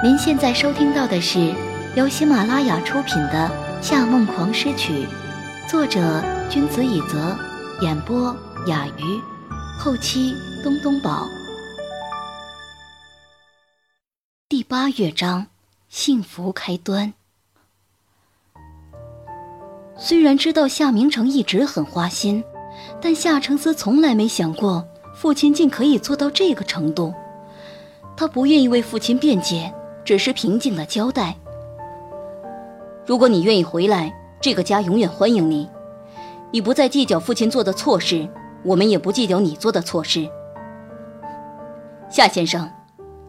您现在收听到的是由喜马拉雅出品的《夏梦狂诗曲》，作者君子以泽，演播雅鱼，后期东东宝。第八乐章，幸福开端。虽然知道夏明成一直很花心，但夏承思从来没想过父亲竟可以做到这个程度。他不愿意为父亲辩解。只是平静的交代：“如果你愿意回来，这个家永远欢迎你。你不再计较父亲做的错事，我们也不计较你做的错事。夏先生，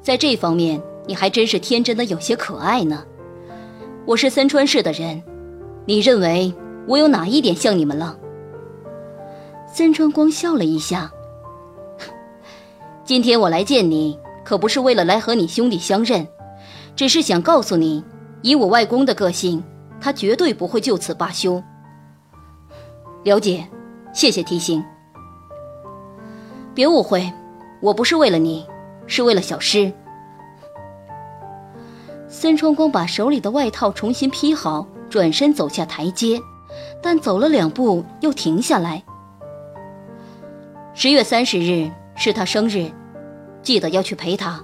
在这方面你还真是天真的有些可爱呢。我是三川市的人，你认为我有哪一点像你们了？”三川光笑了一下：“ 今天我来见你，可不是为了来和你兄弟相认。”只是想告诉你，以我外公的个性，他绝对不会就此罢休。了解，谢谢提醒。别误会，我不是为了你，是为了小诗。孙春光把手里的外套重新披好，转身走下台阶，但走了两步又停下来。十月三十日是他生日，记得要去陪他。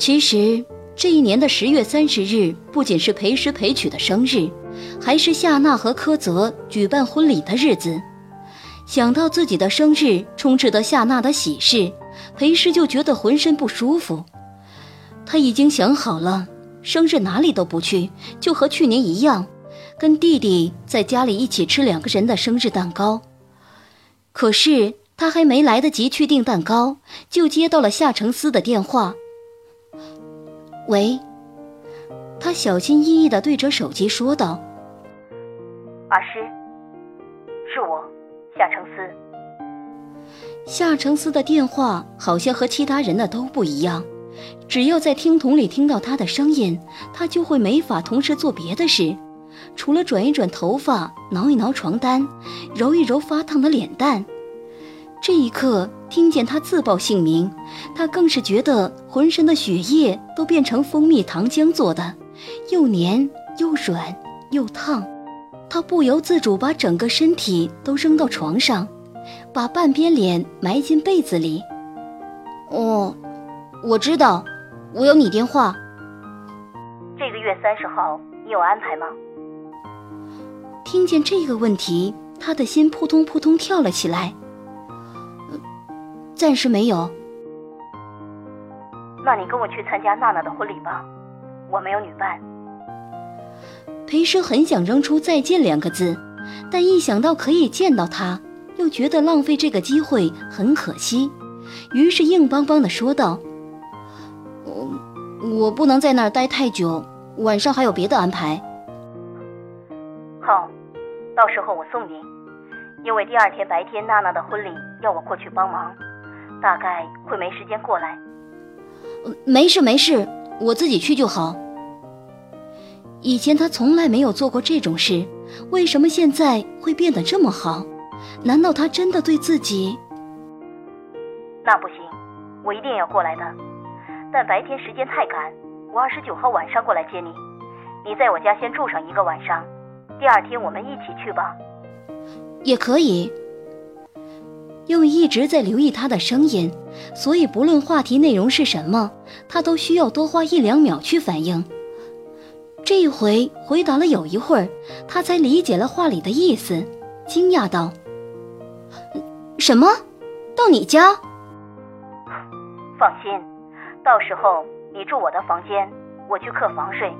其实这一年的十月三十日不仅是裴诗裴曲的生日，还是夏娜和柯泽举办婚礼的日子。想到自己的生日充斥着夏娜的喜事，裴师就觉得浑身不舒服。他已经想好了，生日哪里都不去，就和去年一样，跟弟弟在家里一起吃两个人的生日蛋糕。可是他还没来得及去订蛋糕，就接到了夏承思的电话。喂，他小心翼翼地对着手机说道：“阿诗，是我，夏承思。”夏承思的电话好像和其他人的都不一样，只要在听筒里听到他的声音，他就会没法同时做别的事，除了转一转头发、挠一挠床单、揉一揉发烫的脸蛋。这一刻，听见他自报姓名，他更是觉得浑身的血液都变成蜂蜜糖浆做的，又黏又软又烫。他不由自主把整个身体都扔到床上，把半边脸埋进被子里。哦，我知道，我有你电话。这个月三十号你有安排吗？听见这个问题，他的心扑通扑通跳了起来。暂时没有。那你跟我去参加娜娜的婚礼吧，我没有女伴。裴诗很想扔出再见两个字，但一想到可以见到他，又觉得浪费这个机会很可惜，于是硬邦邦的说道：“我我不能在那儿待太久，晚上还有别的安排。”好，到时候我送你，因为第二天白天娜娜的婚礼要我过去帮忙。大概会没时间过来。没事没事，我自己去就好。以前他从来没有做过这种事，为什么现在会变得这么好？难道他真的对自己？那不行，我一定要过来的。但白天时间太赶，我二十九号晚上过来接你。你在我家先住上一个晚上，第二天我们一起去吧。也可以。又一直在留意他的声音，所以不论话题内容是什么，他都需要多花一两秒去反应。这一回回答了有一会儿，他才理解了话里的意思，惊讶道：“什么？到你家？放心，到时候你住我的房间，我去客房睡。”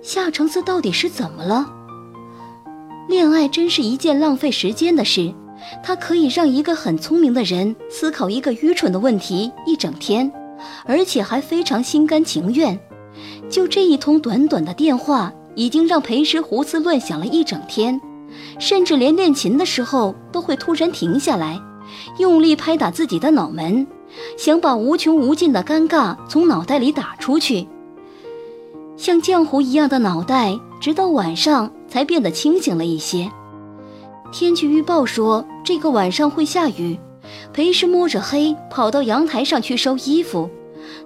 夏承思到底是怎么了？恋爱真是一件浪费时间的事。他可以让一个很聪明的人思考一个愚蠢的问题一整天，而且还非常心甘情愿。就这一通短短的电话，已经让裴时胡思乱想了一整天，甚至连练琴的时候都会突然停下来，用力拍打自己的脑门，想把无穷无尽的尴尬从脑袋里打出去。像浆糊一样的脑袋，直到晚上才变得清醒了一些。天气预报说这个晚上会下雨，裴氏摸着黑跑到阳台上去收衣服，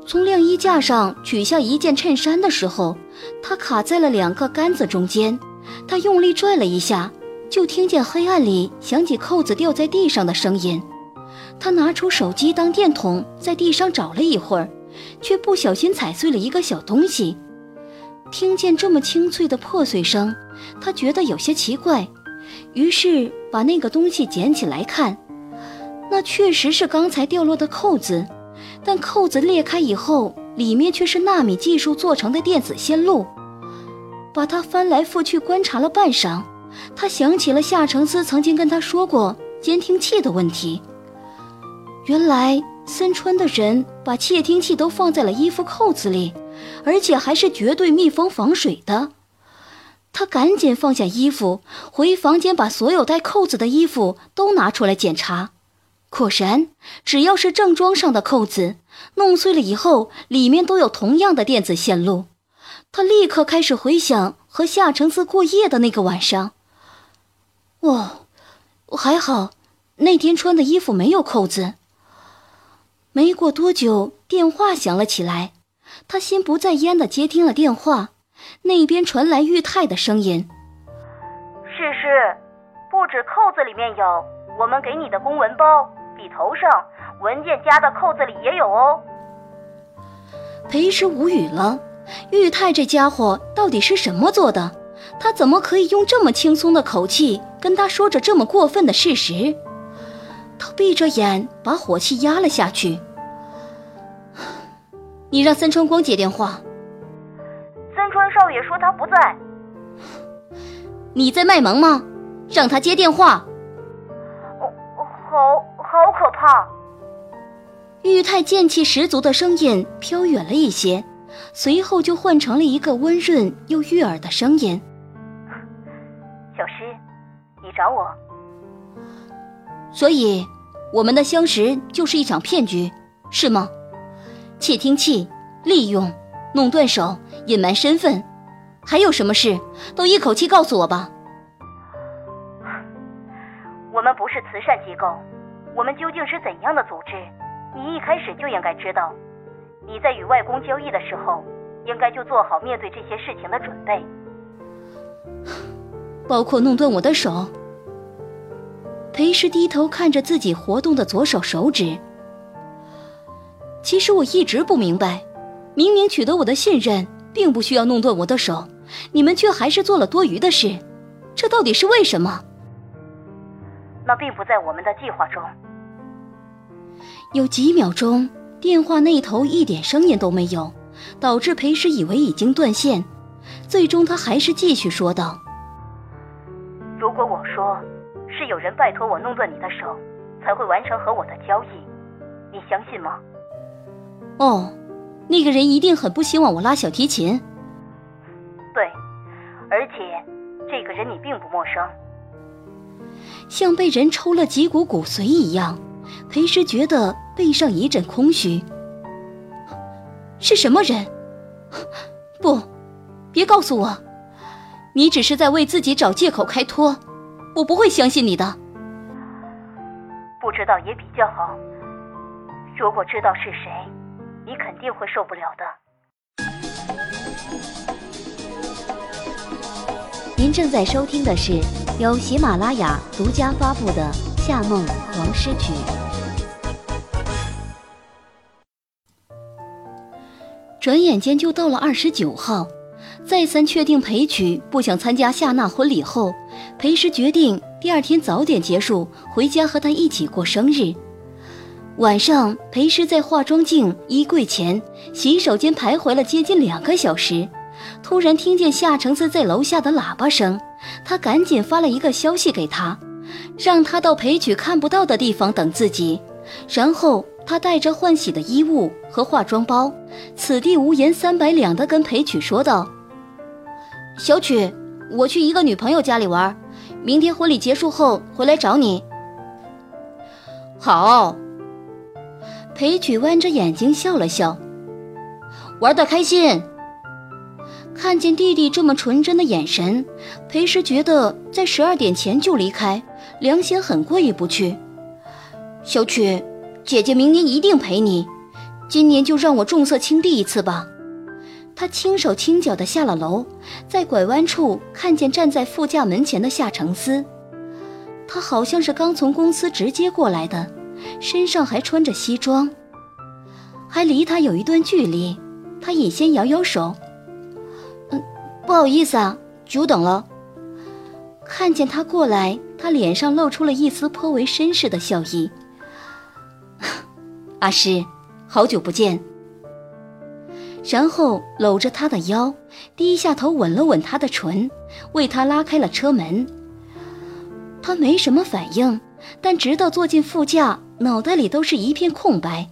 从晾衣架上取下一件衬衫的时候，他卡在了两个杆子中间。他用力拽了一下，就听见黑暗里响起扣子掉在地上的声音。他拿出手机当电筒，在地上找了一会儿，却不小心踩碎了一个小东西。听见这么清脆的破碎声，他觉得有些奇怪，于是把那个东西捡起来看。那确实是刚才掉落的扣子，但扣子裂开以后，里面却是纳米技术做成的电子线路。把它翻来覆去观察了半晌，他想起了夏承思曾经跟他说过监听器的问题。原来森川的人把窃听器都放在了衣服扣子里，而且还是绝对密封防水的。他赶紧放下衣服，回房间把所有带扣子的衣服都拿出来检查。果然，只要是正装上的扣子，弄碎了以后，里面都有同样的电子线路。他立刻开始回想和夏承思过夜的那个晚上。哦，还好，那天穿的衣服没有扣子。没过多久，电话响了起来，他心不在焉地接听了电话，那边传来玉泰的声音：“是是，不止扣子里面有，我们给你的公文包、笔头上文件夹的扣子里也有哦。”裴时无语了。玉泰这家伙到底是什么做的？他怎么可以用这么轻松的口气跟他说着这么过分的事实？他闭着眼把火气压了下去。你让三川光接电话。三川少爷说他不在。你在卖萌吗？让他接电话。哦，好好可怕！玉泰剑气十足的声音飘远了一些。随后就换成了一个温润又悦耳的声音：“小诗，你找我。所以，我们的相识就是一场骗局，是吗？窃听器、利用、弄断手、隐瞒身份，还有什么事都一口气告诉我吧。我们不是慈善机构，我们究竟是怎样的组织？你一开始就应该知道。”你在与外公交易的时候，应该就做好面对这些事情的准备，包括弄断我的手。裴石低头看着自己活动的左手手指。其实我一直不明白，明明取得我的信任，并不需要弄断我的手，你们却还是做了多余的事，这到底是为什么？那并不在我们的计划中。有几秒钟。电话那头一点声音都没有，导致裴时以为已经断线。最终，他还是继续说道：“如果我说是有人拜托我弄断你的手，才会完成和我的交易，你相信吗？”“哦，那个人一定很不希望我拉小提琴。”“个人你并不陌生。”像被人抽了几股骨髓一样，裴时觉得。背上一阵空虚。是什么人？不，别告诉我，你只是在为自己找借口开脱。我不会相信你的。不知道也比较好。如果知道是谁，你肯定会受不了的。正在收听的是由喜马拉雅独家发布的《夏梦王诗曲》。转眼间就到了二十九号，再三确定裴曲不想参加夏娜婚礼后，裴时决定第二天早点结束，回家和她一起过生日。晚上，裴时在化妆镜、衣柜前、洗手间徘徊了接近两个小时，突然听见夏承思在楼下的喇叭声，他赶紧发了一个消息给他，让他到裴曲看不到的地方等自己，然后。他带着换洗的衣物和化妆包，此地无银三百两的跟裴曲说道：“小曲，我去一个女朋友家里玩，明天婚礼结束后回来找你。”好。裴曲弯着眼睛笑了笑，玩的开心。看见弟弟这么纯真的眼神，裴时觉得在十二点前就离开，良心很过意不去。小曲。姐姐明年一定陪你，今年就让我重色轻弟一次吧。他轻手轻脚地下了楼，在拐弯处看见站在副驾门前的夏承思。他好像是刚从公司直接过来的，身上还穿着西装，还离他有一段距离。他隐先摇摇手：“，不好意思啊，久等了。”看见他过来，他脸上露出了一丝颇为绅士的笑意。阿诗，好久不见。然后搂着他的腰，低下头吻了吻他的唇，为他拉开了车门。他没什么反应，但直到坐进副驾，脑袋里都是一片空白。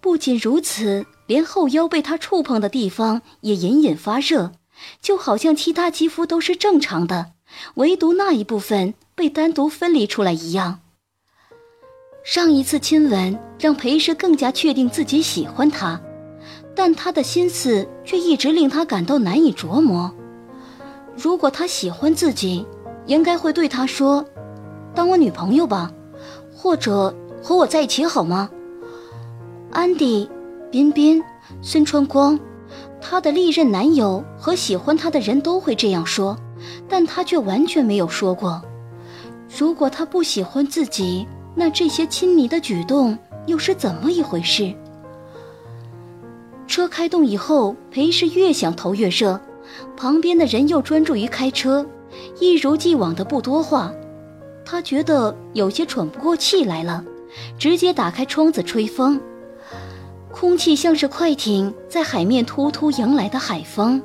不仅如此，连后腰被他触碰的地方也隐隐发热，就好像其他肌肤都是正常的，唯独那一部分被单独分离出来一样。上一次亲吻让裴氏更加确定自己喜欢他。但他的心思却一直令他感到难以琢磨。如果他喜欢自己，应该会对他说：“当我女朋友吧，或者和我在一起好吗？”安迪、彬彬、孙春光，她的历任男友和喜欢她的人都会这样说，但她却完全没有说过。如果她不喜欢自己，那这些亲密的举动又是怎么一回事？车开动以后，裴氏越想头越热，旁边的人又专注于开车，一如既往的不多话。他觉得有些喘不过气来了，直接打开窗子吹风，空气像是快艇在海面突突迎来的海风，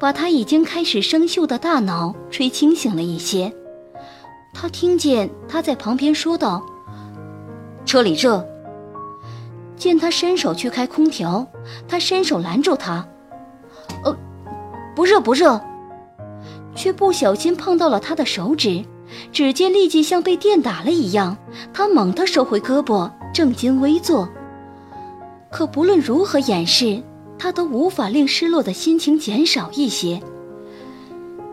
把他已经开始生锈的大脑吹清醒了一些。他听见他在旁边说道：“车里热。”见他伸手去开空调，他伸手拦住他：“呃，不热不热。”却不小心碰到了他的手指，指尖立即像被电打了一样。他猛地收回胳膊，正襟危坐。可不论如何掩饰，他都无法令失落的心情减少一些。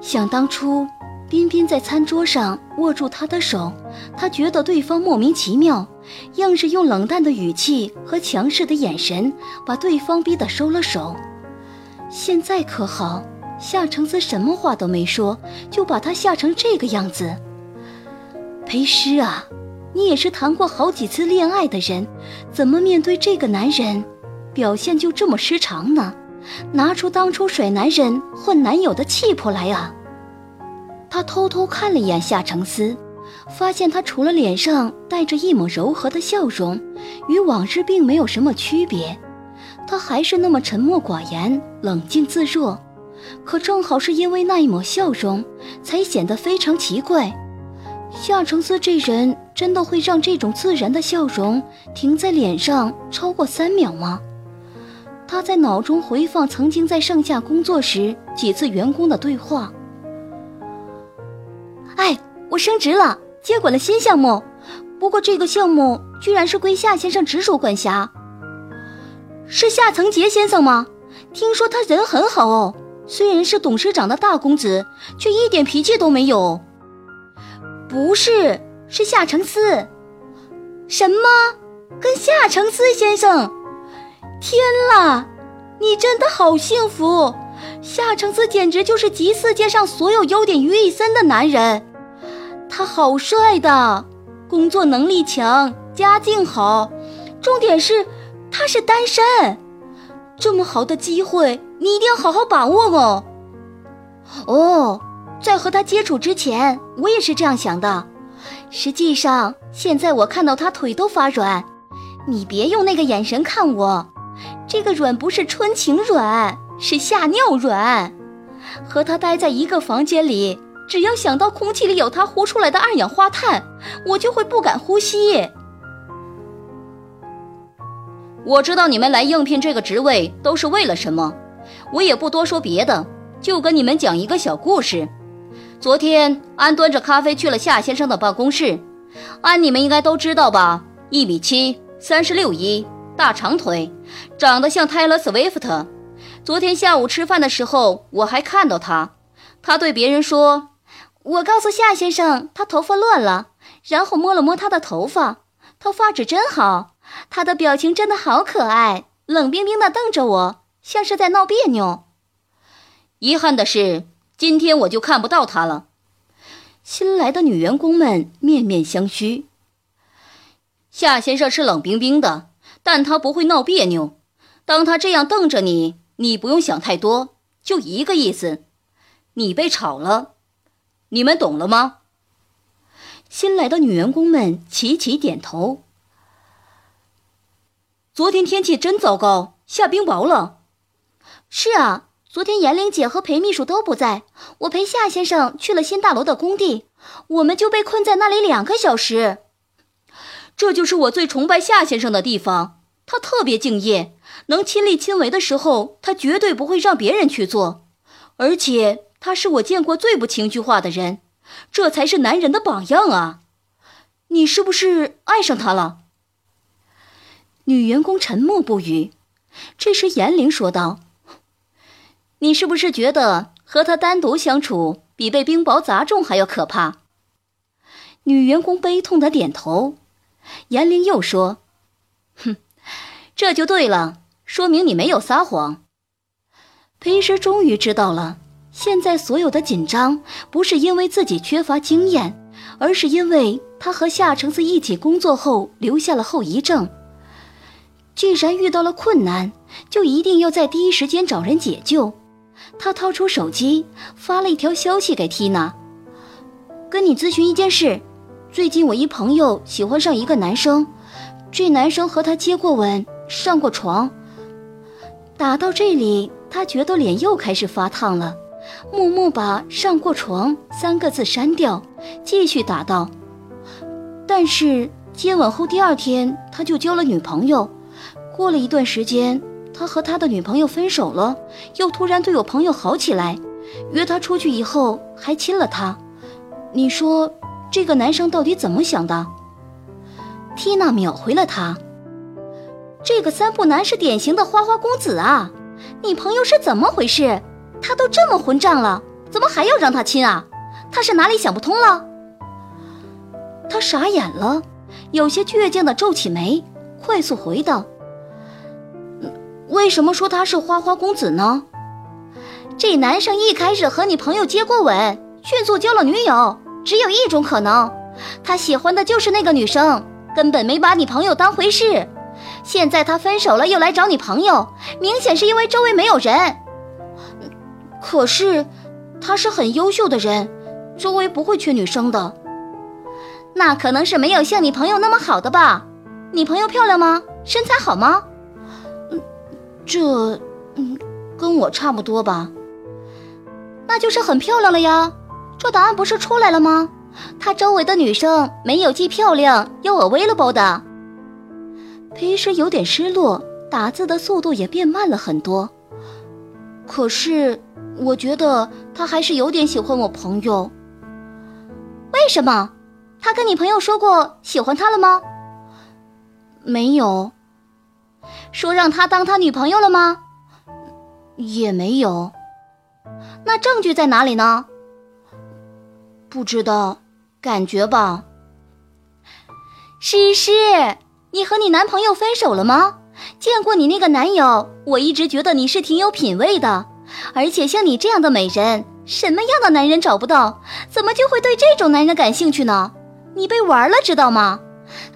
想当初。彬彬在餐桌上握住他的手，他觉得对方莫名其妙，硬是用冷淡的语气和强势的眼神把对方逼得收了手。现在可好，夏承泽什么话都没说，就把他吓成这个样子。裴诗啊，你也是谈过好几次恋爱的人，怎么面对这个男人，表现就这么失常呢？拿出当初甩男人换男友的气魄来啊！他偷偷看了一眼夏承思，发现他除了脸上带着一抹柔和的笑容，与往日并没有什么区别。他还是那么沉默寡言、冷静自若。可正好是因为那一抹笑容，才显得非常奇怪。夏承思这人真的会让这种自然的笑容停在脸上超过三秒吗？他在脑中回放曾经在盛夏工作时几次员工的对话。哎，我升职了，接管了新项目。不过这个项目居然是归夏先生直属管辖。是夏承杰先生吗？听说他人很好哦，虽然是董事长的大公子，却一点脾气都没有。不是，是夏承思。什么？跟夏承思先生？天啦，你真的好幸福！夏承思简直就是集世界上所有优点于一身的男人，他好帅的，工作能力强，家境好，重点是他是单身。这么好的机会，你一定要好好把握哦。哦，在和他接触之前，我也是这样想的。实际上，现在我看到他腿都发软。你别用那个眼神看我，这个软不是春情软。是吓尿软，和他待在一个房间里，只要想到空气里有他呼出来的二氧化碳，我就会不敢呼吸。我知道你们来应聘这个职位都是为了什么，我也不多说别的，就跟你们讲一个小故事。昨天安端着咖啡去了夏先生的办公室，安你们应该都知道吧？一米七，三十六一，大长腿，长得像泰勒·斯威夫特。昨天下午吃饭的时候，我还看到他。他对别人说：“我告诉夏先生，他头发乱了。”然后摸了摸他的头发，他发质真好。他的表情真的好可爱，冷冰冰的瞪着我，像是在闹别扭。遗憾的是，今天我就看不到他了。新来的女员工们面面相觑。夏先生是冷冰冰的，但他不会闹别扭。当他这样瞪着你，你不用想太多，就一个意思：你被炒了。你们懂了吗？新来的女员工们齐齐点头。昨天天气真糟糕，下冰雹了。是啊，昨天严玲姐和裴秘书都不在，我陪夏先生去了新大楼的工地，我们就被困在那里两个小时。这就是我最崇拜夏先生的地方，他特别敬业，能亲力亲为的时候，他绝对不会让别人去做，而且他是我见过最不情绪化的人。这才是男人的榜样啊！你是不是爱上他了？女员工沉默不语。这时，严玲说道：“你是不是觉得和他单独相处比被冰雹砸中还要可怕？”女员工悲痛的点头。严玲又说：“哼，这就对了，说明你没有撒谎。”裴师终于知道了。现在所有的紧张，不是因为自己缺乏经验，而是因为他和夏橙子一起工作后留下了后遗症。既然遇到了困难，就一定要在第一时间找人解救。他掏出手机，发了一条消息给缇娜：“跟你咨询一件事，最近我一朋友喜欢上一个男生，这男生和他接过吻，上过床。”打到这里，他觉得脸又开始发烫了。默默把“上过床”三个字删掉，继续打道：“但是接吻后第二天他就交了女朋友，过了一段时间，他和他的女朋友分手了，又突然对我朋友好起来，约他出去以后还亲了他。你说这个男生到底怎么想的？”缇娜秒回了他：“这个三不男是典型的花花公子啊！你朋友是怎么回事？”他都这么混账了，怎么还要让他亲啊？他是哪里想不通了？他傻眼了，有些倔强的皱起眉，快速回道：“为什么说他是花花公子呢？这男生一开始和你朋友接过吻，迅速交了女友，只有一种可能，他喜欢的就是那个女生，根本没把你朋友当回事。现在他分手了，又来找你朋友，明显是因为周围没有人。”可是，他是很优秀的人，周围不会缺女生的。那可能是没有像你朋友那么好的吧？你朋友漂亮吗？身材好吗？这，嗯，跟我差不多吧。那就是很漂亮了呀。这答案不是出来了吗？他周围的女生没有既漂亮又 available 的。裴师有点失落，打字的速度也变慢了很多。可是。我觉得他还是有点喜欢我朋友。为什么？他跟你朋友说过喜欢他了吗？没有。说让他当他女朋友了吗？也没有。那证据在哪里呢？不知道，感觉吧。诗诗，你和你男朋友分手了吗？见过你那个男友，我一直觉得你是挺有品位的。而且像你这样的美人，什么样的男人找不到？怎么就会对这种男人感兴趣呢？你被玩了，知道吗？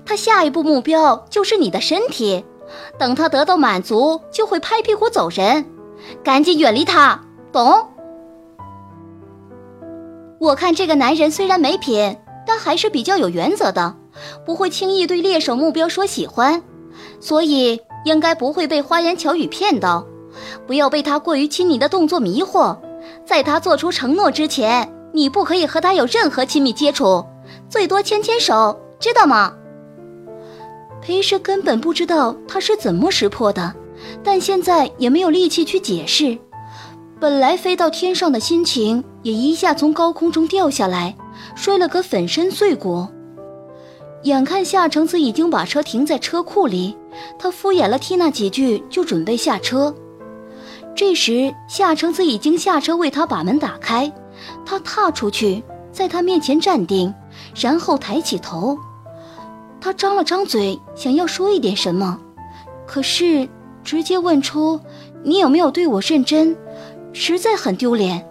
他下一步目标就是你的身体，等他得到满足，就会拍屁股走人。赶紧远离他，懂？我看这个男人虽然没品，但还是比较有原则的，不会轻易对猎手目标说喜欢，所以应该不会被花言巧语骗到。不要被他过于亲昵的动作迷惑，在他做出承诺之前，你不可以和他有任何亲密接触，最多牵牵手，知道吗？裴师根本不知道他是怎么识破的，但现在也没有力气去解释。本来飞到天上的心情也一下从高空中掉下来，摔了个粉身碎骨。眼看夏承子已经把车停在车库里，他敷衍了缇娜几句，就准备下车。这时，夏承子已经下车为他把门打开，他踏出去，在他面前站定，然后抬起头。他张了张嘴，想要说一点什么，可是直接问出你有没有对我认真，实在很丢脸。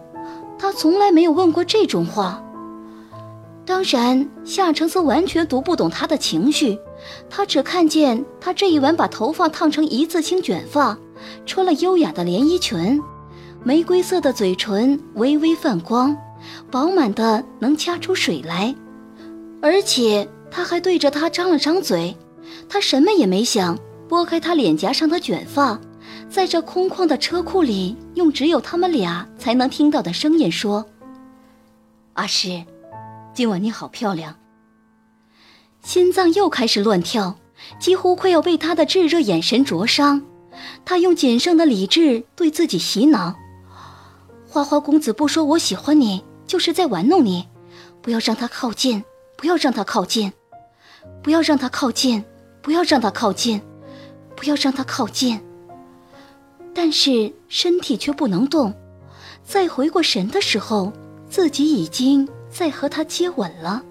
他从来没有问过这种话。当然，夏承思完全读不懂他的情绪，他只看见他这一晚把头发烫成一字星卷发，穿了优雅的连衣裙，玫瑰色的嘴唇微微泛光，饱满的能掐出水来，而且。他还对着他张了张嘴，他什么也没想，拨开他脸颊上的卷发，在这空旷的车库里，用只有他们俩才能听到的声音说：“阿诗，今晚你好漂亮。”心脏又开始乱跳，几乎快要被他的炙热眼神灼伤。他用仅剩的理智对自己洗脑：“花花公子不说我喜欢你，就是在玩弄你，不要让他靠近。”不要让他靠近，不要让他靠近，不要让他靠近，不要让他靠近。但是身体却不能动。再回过神的时候，自己已经在和他接吻了。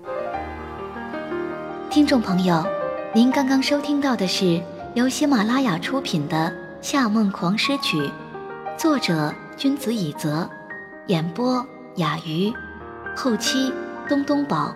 听众朋友，您刚刚收听到的是由喜马拉雅出品的《夏梦狂诗曲》，作者君子以泽，演播雅鱼，后期东东宝。